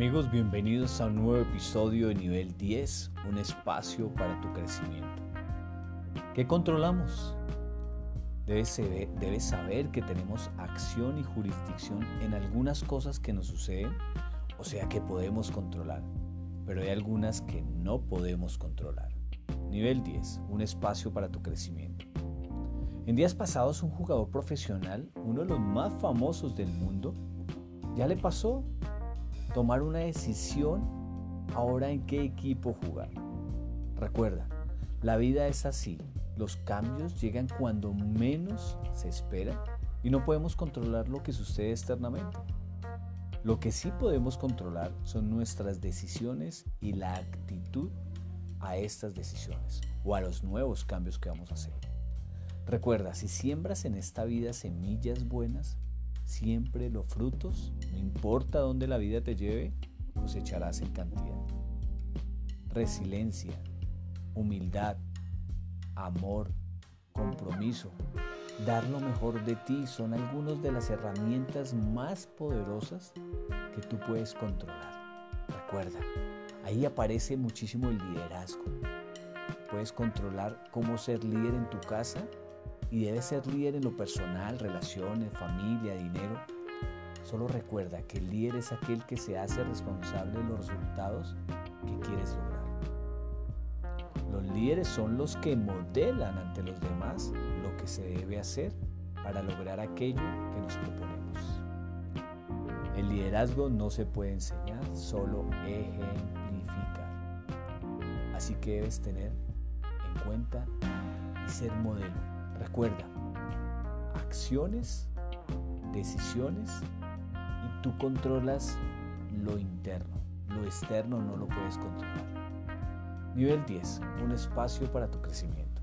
Amigos, bienvenidos a un nuevo episodio de nivel 10, un espacio para tu crecimiento. ¿Qué controlamos? Debes saber, que tenemos acción y jurisdicción en algunas cosas que nos suceden, o sea que podemos controlar, pero hay algunas que no podemos controlar. Nivel 10, un espacio para tu crecimiento. En días pasados un jugador profesional, uno de los más famosos del mundo, ya le pasó tomar una decisión ahora en qué equipo jugar. Recuerda, la vida es así. Los cambios llegan cuando menos se espera y no podemos controlar lo que sucede externamente. Lo que sí podemos controlar son nuestras decisiones y la actitud a estas decisiones o a los nuevos cambios que vamos a hacer. Recuerda, si siembras en esta vida semillas buenas, siempre los frutos, no importa dónde la vida te lleve, cosecharás en cantidad. Resiliencia, humildad, amor, compromiso, dar lo mejor de ti son algunas de las herramientas más poderosas que tú puedes controlar. Recuerda, ahí aparece muchísimo el liderazgo. Puedes controlar cómo ser líder en tu casa y debes ser líder en lo personal, relaciones, familia, dinero. Solo recuerda que el líder es aquel que se hace responsable de los resultados que quieres lograr. Los líderes son los que modelan ante los demás lo que se debe hacer para lograr aquello que nos proponemos. El liderazgo no se puede enseñar, solo ejemplificar. Así que debes tener en cuenta y ser modelo Recuerda, acciones, decisiones y tú controlas lo interno. Lo externo no lo puedes controlar. Nivel 10. Un espacio para tu crecimiento.